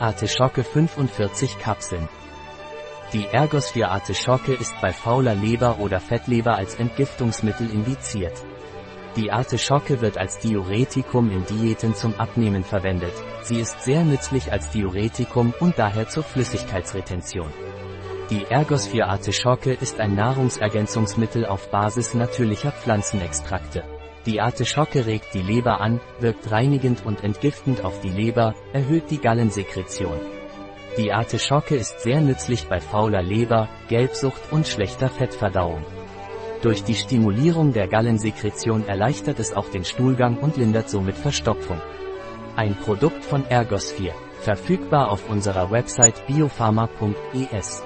Artischocke 45 Kapseln. Die Ergosphere Artischocke ist bei fauler Leber oder Fettleber als Entgiftungsmittel indiziert. Die Artischocke wird als Diuretikum in Diäten zum Abnehmen verwendet. Sie ist sehr nützlich als Diuretikum und daher zur Flüssigkeitsretention. Die Ergosphere Artischocke ist ein Nahrungsergänzungsmittel auf Basis natürlicher Pflanzenextrakte. Die Artischocke regt die Leber an, wirkt reinigend und entgiftend auf die Leber, erhöht die Gallensekretion. Die Artischocke ist sehr nützlich bei fauler Leber, Gelbsucht und schlechter Fettverdauung. Durch die Stimulierung der Gallensekretion erleichtert es auch den Stuhlgang und lindert somit Verstopfung. Ein Produkt von Ergosphere, verfügbar auf unserer Website biopharma.es.